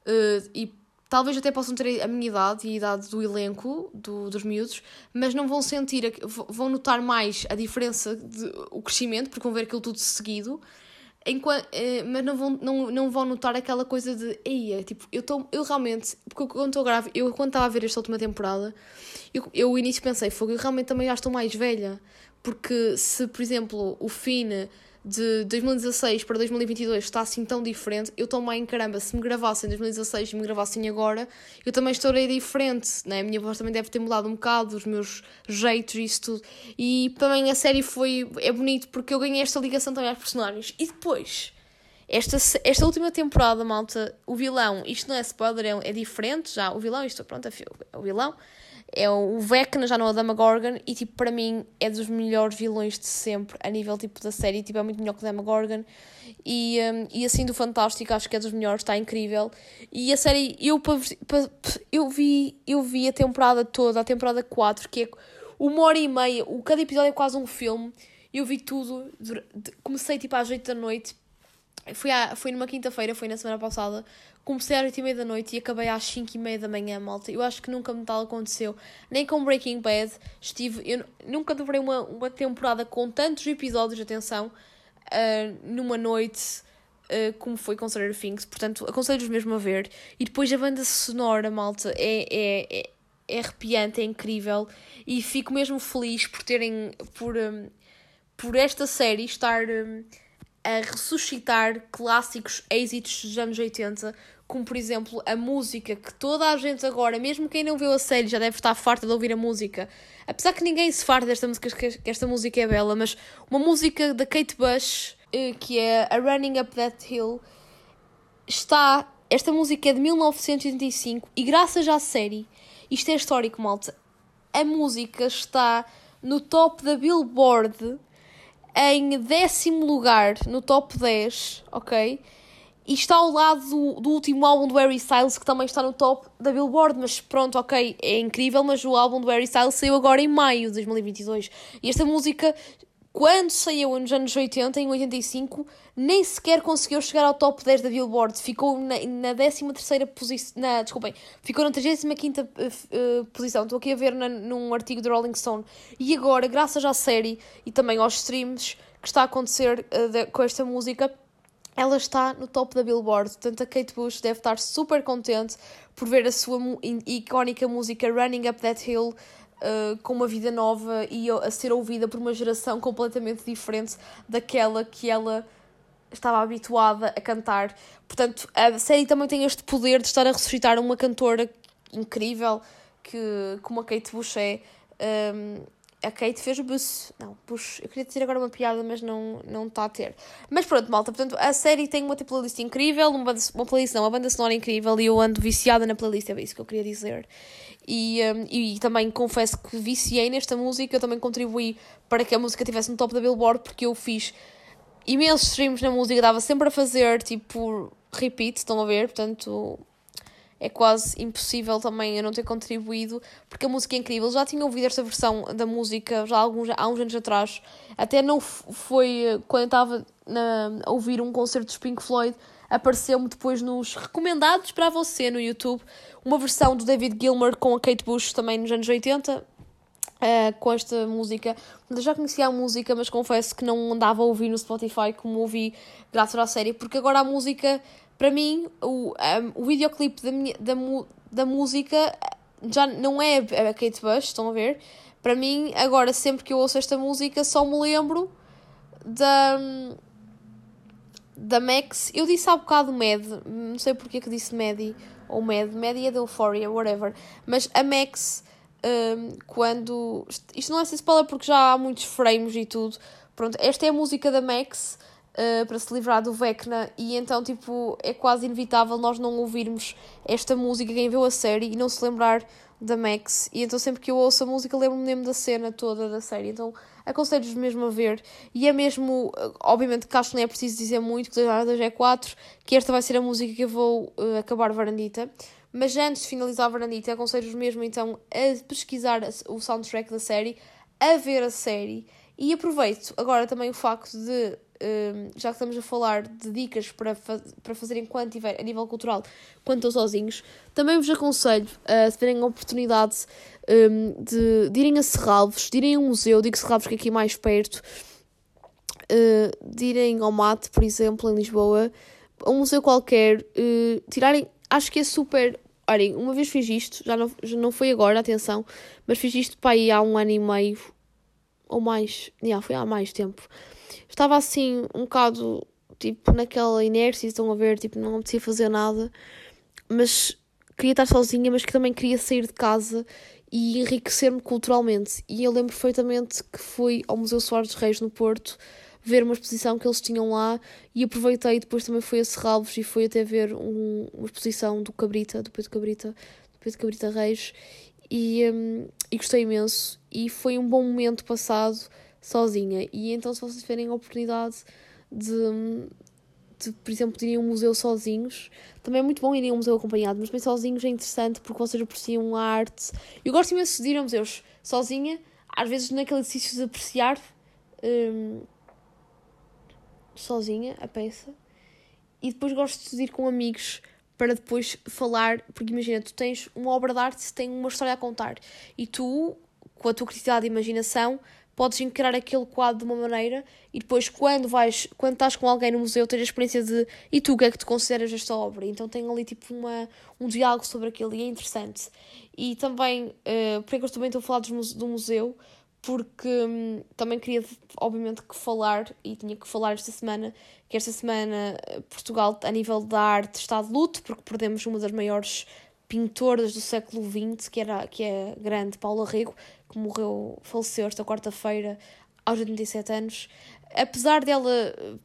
Uh, e talvez até possam ter a minha idade e a idade do elenco, do, dos miúdos, mas não vão sentir, vão notar mais a diferença, de, o crescimento, porque vão ver aquilo tudo seguido, enquanto, eh, mas não vão, não, não vão notar aquela coisa de, eia, tipo, eu, tô, eu realmente, porque quando estou grave, eu quando estava a ver esta última temporada, eu, eu início pensei, fogo, eu realmente também já estou mais velha, porque se, por exemplo, o Finn de 2016 para 2022 está assim tão diferente, eu também, caramba, se me gravassem em 2016 e me gravassem agora, eu também estarei diferente, né? A minha voz também deve ter mudado um bocado, os meus jeitos e isso tudo. E também a série foi, é bonito porque eu ganhei esta ligação também aos personagens. E depois, esta, esta última temporada, malta, o vilão, isto não é spoiler, é, é diferente já, o vilão, isto, pronto, é o vilão é o Vecna, já não é o Demogorgon, e tipo, para mim é dos melhores vilões de sempre, a nível tipo da série, tipo, é muito melhor que o Demogorgon. E, um, e assim do Fantástico, acho que é dos melhores, está incrível. E a série, eu, eu, vi, eu vi a temporada toda, a temporada 4, que é uma hora e meia, o, cada episódio é quase um filme. Eu vi tudo, comecei tipo às 8 da noite, fui, à, fui numa quinta-feira, foi na semana passada, comecei às 8 e meia da noite e acabei às 5 e meia da manhã, malta. Eu acho que nunca me tal aconteceu. Nem com Breaking Bad estive. Eu nunca devorei uma, uma temporada com tantos episódios, atenção, uh, numa noite. Uh, como foi com Stranger Things, portanto aconselho-vos mesmo a ver. E depois a banda sonora, malta, é, é, é, é arrepiante, é incrível. E fico mesmo feliz por terem, por, um, por esta série estar um, a ressuscitar clássicos êxitos dos anos 80, como por exemplo a música que toda a gente agora, mesmo quem não viu a série, já deve estar farta de ouvir a música. Apesar que ninguém se farta desta música, que esta música é bela, mas uma música da Kate Bush, eh, que é a Running Up That Hill, está. Esta música é de 1985 e graças à série, isto é histórico, malta, a música está no top da Billboard em décimo lugar no top 10, ok? E está ao lado do, do último álbum do Harry Styles, que também está no top da Billboard. Mas pronto, ok, é incrível, mas o álbum do Harry Styles saiu agora em maio de 2022. E esta música, quando saiu nos anos 80, em 85, nem sequer conseguiu chegar ao top 10 da Billboard. Ficou na, na 13 posição. Desculpem, ficou na 35 uh, uh, posição. Estou aqui a ver na, num artigo do Rolling Stone. E agora, graças à série e também aos streams que está a acontecer uh, de, com esta música ela está no top da Billboard. Portanto, a Kate Bush deve estar super contente por ver a sua icónica música Running Up That Hill uh, com uma vida nova e a ser ouvida por uma geração completamente diferente daquela que ela estava habituada a cantar. Portanto, a série também tem este poder de estar a ressuscitar uma cantora incrível que, como a Kate Bush é. Um, a Kate fez o bus. Não, push. Eu queria dizer agora uma piada, mas não está não tá a ter. Mas pronto, malta. Portanto, a série tem uma playlist incrível, uma, uma playlist não, uma banda sonora incrível e eu ando viciada na playlist, é isso que eu queria dizer. E, um, e também confesso que viciei nesta música, eu também contribuí para que a música estivesse no top da Billboard, porque eu fiz imensos streams na música, dava sempre a fazer, tipo, repeat, estão a ver? Portanto, é quase impossível também eu não ter contribuído, porque a música é incrível. Já tinha ouvido esta versão da música já há, alguns, há uns anos atrás, até não foi eh, quando eu estava a ouvir um concerto dos Pink Floyd, apareceu-me depois nos recomendados para você no YouTube uma versão do David Gilmour com a Kate Bush também nos anos 80. Uh, eh, com esta música. Eu já conhecia a música, mas confesso que não andava a ouvir no Spotify como ouvi graças à série, porque agora a música para mim, o, um, o videoclipe da, minha, da, da música já não é a Kate Bush, estão a ver? Para mim, agora, sempre que eu ouço esta música, só me lembro da. da Max. Eu disse há bocado Mad, não sei porque que disse Maddie, ou Mad, Maddie é da Euphoria, whatever. Mas a Max, um, quando. Isto não é ser spoiler porque já há muitos frames e tudo. Pronto, esta é a música da Max uh, para se livrar do Vecna. E então tipo é quase inevitável nós não ouvirmos esta música quem viu a série e não se lembrar da Max. E então sempre que eu ouço a música lembro-me mesmo da cena toda da série. Então aconselho-vos mesmo a ver. E é mesmo, obviamente que acho que não é preciso dizer muito que 2 horas é 4 que esta vai ser a música que eu vou uh, acabar Varandita. Mas antes de finalizar a Varandita aconselho-vos mesmo então a pesquisar o soundtrack da série a ver a série. E aproveito agora também o facto de um, já que estamos a falar de dicas para, fa para fazer enquanto tiver a nível cultural, quando estão sozinhos, também vos aconselho, uh, se tiverem a oportunidade um, de, de irem a Serralvos, de irem a um museu, digo Serralvos que é aqui mais perto, uh, de irem ao Mate, por exemplo, em Lisboa, a um museu qualquer, uh, tirarem, acho que é super. Olhem, uma vez fiz isto, já não, já não foi agora, atenção, mas fiz isto para aí há um ano e meio, ou mais, já, foi há mais tempo estava assim um bocado tipo naquela inércia, estão a ver, tipo, não apetecia fazer nada, mas queria estar sozinha, mas que também queria sair de casa e enriquecer-me culturalmente. E eu lembro perfeitamente que fui ao Museu Soares dos Reis no Porto ver uma exposição que eles tinham lá e aproveitei, depois também fui a Serralvos e fui até ver um, uma exposição do Cabrita, do Pedro Cabrita, do Pedro Cabrita Reis e, um, e gostei imenso e foi um bom momento passado sozinha. E então, se vocês tiverem a oportunidade de, de, por exemplo, irem a um museu sozinhos, também é muito bom irem a um museu acompanhado, mas bem sozinhos é interessante porque vocês apreciam a arte. Eu gosto imenso de ir a museus sozinha, às vezes naquele exercício de apreciar um, sozinha a peça, e depois gosto de ir com amigos para depois falar, porque imagina, tu tens uma obra de arte, tem uma história a contar, e tu, com a tua criatividade e imaginação, podes encarar aquele quadro de uma maneira e depois quando vais, quando estás com alguém no museu, tens a experiência de e tu o que é que tu consideras esta obra? Então tem ali tipo uma, um diálogo sobre aquilo e é interessante. E também, uh, porque eu também estou a falar do museu, porque hum, também queria obviamente que falar e tinha que falar esta semana que esta semana eh, Portugal a nível da arte está de luto porque perdemos uma das maiores pintoras do século XX que era que é grande Paula Rego que morreu, faleceu esta quarta-feira aos 87 anos. Apesar dela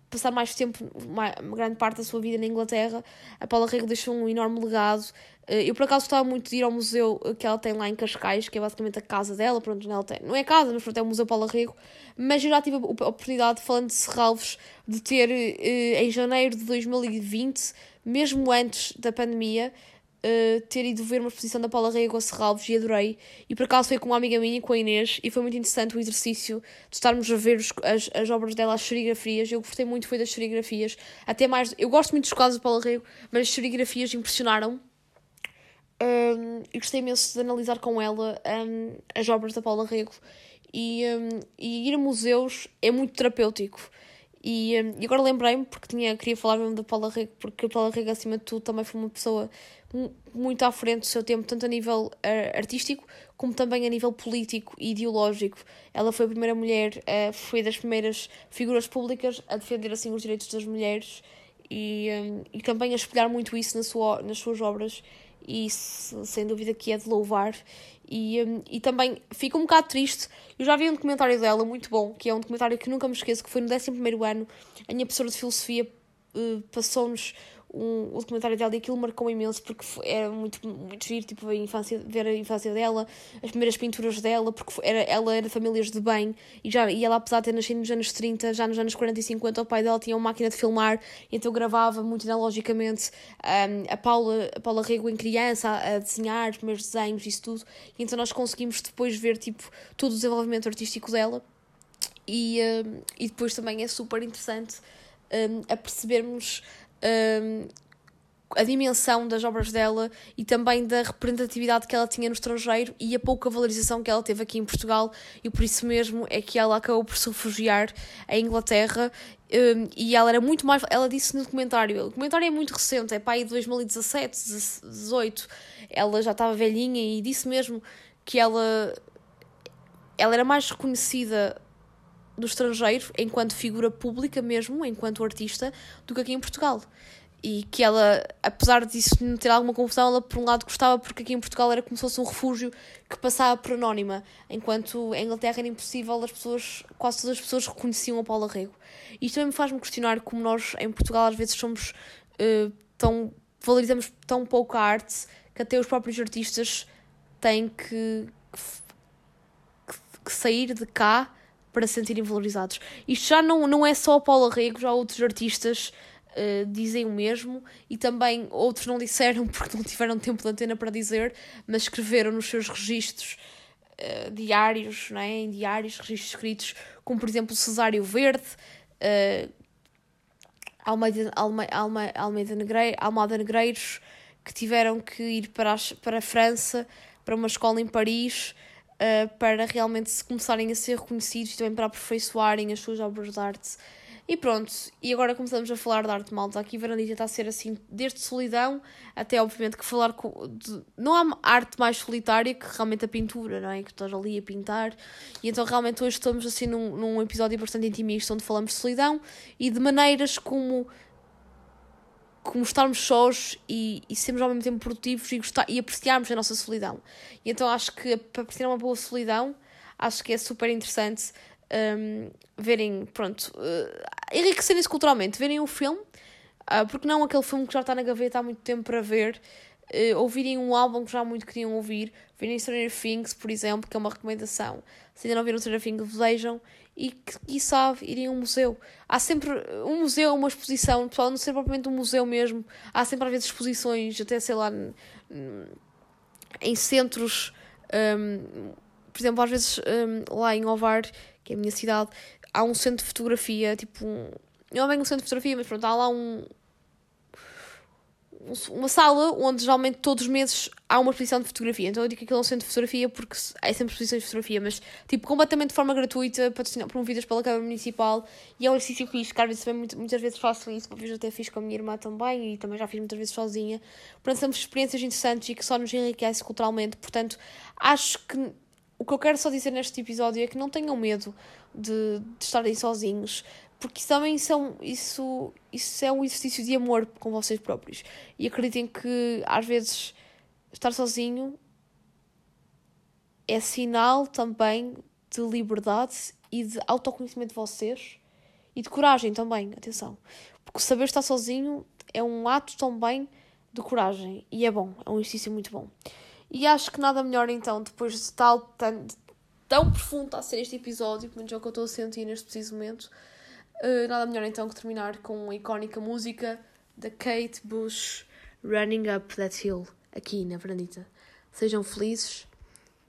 passar mais tempo, uma grande parte da sua vida na Inglaterra, a Paula Rego deixou um enorme legado. Eh, eu, por acaso, gostava muito de ir ao museu que ela tem lá em Cascais, que é basicamente a casa dela. Pronto, não, tem, não é casa, mas pronto, é o Museu Paula Rego. Mas eu já tive a oportunidade, falando de Serralvos, de ter eh, em janeiro de 2020, mesmo antes da pandemia, uh, ter ido ver uma exposição da Paula Rego Serralves e adorei. E por acaso foi com uma amiga minha, com a Inês, e foi muito interessante o exercício de estarmos a ver os, as, as obras dela, as serigrafias. Eu gostei muito foi das serigrafias. Até mais, eu gosto muito dos quadros da Paula Rego, mas as serigrafias impressionaram. Um, e gostei imenso de analisar com ela um, as obras da Paula Rego. E, um, e ir a museus é muito terapêutico. E, e agora lembrei-me, porque tinha, queria falar mesmo da Paula Rego, porque a Paula Rego, acima de tudo, também foi uma pessoa muito à frente do seu tempo, tanto a nível uh, artístico como também a nível político e ideológico. Ela foi a primeira mulher, uh, foi das primeiras figuras públicas a defender assim os direitos das mulheres e, um, e também a espelhar muito isso sua, nas suas obras e sem dúvida que é de louvar e, um, e também fico um bocado triste. Eu já vi um documentário dela muito bom, que é um documentário que nunca me esqueço, que foi no 11 ano. A minha professora de filosofia uh, passou-nos um, o documentário dela e aquilo marcou imenso porque era muito, muito giro, tipo, a infância, ver a infância dela, as primeiras pinturas dela, porque era, ela era de famílias de bem e, já, e ela, apesar de ter nascido nos anos 30, já nos anos 40 e 50, o pai dela tinha uma máquina de filmar, então gravava muito analogicamente um, a, Paula, a Paula Rego em criança a, a desenhar os primeiros desenhos, isso tudo, e então nós conseguimos depois ver tipo, todo o desenvolvimento artístico dela. E, um, e depois também é super interessante um, a percebermos um, a dimensão das obras dela e também da representatividade que ela tinha no estrangeiro e a pouca valorização que ela teve aqui em Portugal. E por isso mesmo é que ela acabou por se refugiar em Inglaterra um, e ela era muito mais ela disse no documentário o documentário é muito recente é aí de 2017 18 ela já estava velhinha e disse mesmo que ela ela era mais reconhecida do estrangeiro, enquanto figura pública mesmo, enquanto artista, do que aqui em Portugal. E que ela, apesar disso não ter alguma confusão, ela por um lado gostava porque aqui em Portugal era como se fosse um refúgio que passava por anónima, enquanto em Inglaterra era impossível, as pessoas, quase todas as pessoas reconheciam a Paula Rego. E isto também me faz-me questionar como nós em Portugal às vezes somos uh, tão. valorizamos tão pouco a arte que até os próprios artistas têm que, que, que sair de cá para se sentirem valorizados. Isto já não, não é só a Paula Rego, já outros artistas uh, dizem o mesmo e também outros não disseram porque não tiveram tempo de antena para dizer, mas escreveram nos seus registros uh, diários, não é? em diários, registros escritos, como por exemplo Cesário Verde, uh, Almeida, Alme, Alme, Almeida Negreiro, Almada Negreiros, que tiveram que ir para para a França, para uma escola em Paris, uh, para realmente se começarem a ser reconhecidos e também para aperfeiçoarem as suas obras de arte. E pronto, e agora começamos a falar de arte malta. Aqui Verandita está a ser assim, desde solidão até obviamente que falar com. De, não há arte mais solitária que realmente a pintura, não é? Que estás ali a pintar. E então realmente hoje estamos assim num, num episódio bastante intimista onde falamos de solidão e de maneiras como como estarmos sós e, e sermos ao mesmo tempo produtivos e, gostar, e apreciarmos a nossa solidão. E então acho que para apreciar uma boa solidão, acho que é super interessante um, verem, pronto, uh, enriquecerem-se culturalmente, verem o filme, uh, porque não aquele filme que já está na gaveta há muito tempo para ver, uh, ouvirem um álbum que já muito queriam ouvir, verem Stranger Things, por exemplo, que é uma recomendação. Se ainda não viram Stranger Things, vejam e que, sabe, irem a um museu. Há sempre um museu, uma exposição, pessoal, não ser propriamente um museu mesmo. Há sempre às vezes exposições, até sei lá, em centros, um, por exemplo, às vezes um, lá em Ovar, que é a minha cidade, há um centro de fotografia, tipo, um, não é bem um centro de fotografia, mas pronto, há lá um, uma sala onde geralmente todos os meses há uma exposição de fotografia. Então eu digo que aquilo é um centro de fotografia porque é sempre exposições de fotografia, mas tipo completamente de forma gratuita, promovidas pela Câmara Municipal. E é um exercício que às vezes, muito, muitas vezes faço isso, uma vez até fiz com a minha irmã também e também já fiz muitas vezes sozinha. Portanto, são experiências interessantes e que só nos enriquecem culturalmente. Portanto, acho que o que eu quero só dizer neste episódio é que não tenham medo de, de estarem sozinhos porque também são, isso, isso é um exercício de amor com vocês próprios. E acreditem que às vezes estar sozinho é sinal também de liberdade e de autoconhecimento de vocês e de coragem também, atenção. Porque saber estar sozinho é um ato também de coragem e é bom, é um exercício muito bom. E acho que nada melhor então, depois de tal, tão, tão profundo a ser este episódio, pelo menos é o que eu estou a sentir neste preciso momento, Uh, nada melhor então que terminar com a icónica música da Kate Bush, Running Up That Hill, aqui na Verandita. Sejam felizes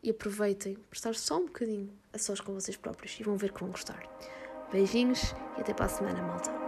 e aproveitem para estar só um bocadinho a sós com vocês próprios e vão ver que vão gostar. Beijinhos e até para a semana, malta.